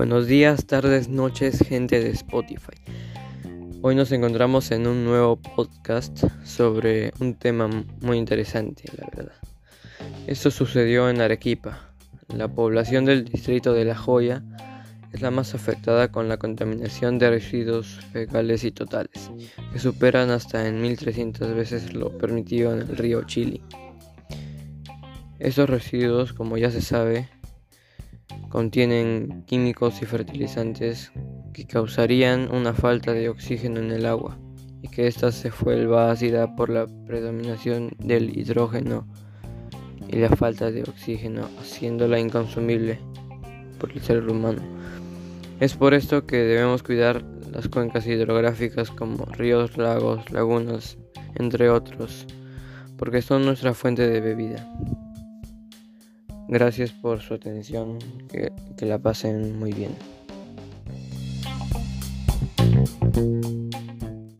Buenos días, tardes, noches, gente de Spotify. Hoy nos encontramos en un nuevo podcast sobre un tema muy interesante, la verdad. Esto sucedió en Arequipa. La población del distrito de La Joya es la más afectada con la contaminación de residuos fecales y totales, que superan hasta en 1300 veces lo permitido en el río Chili. Estos residuos, como ya se sabe, contienen químicos y fertilizantes que causarían una falta de oxígeno en el agua y que ésta se vuelva ácida por la predominación del hidrógeno y la falta de oxígeno, haciéndola inconsumible por el ser humano. Es por esto que debemos cuidar las cuencas hidrográficas como ríos, lagos, lagunas, entre otros, porque son nuestra fuente de bebida. Gracias por su atención, que, que la pasen muy bien.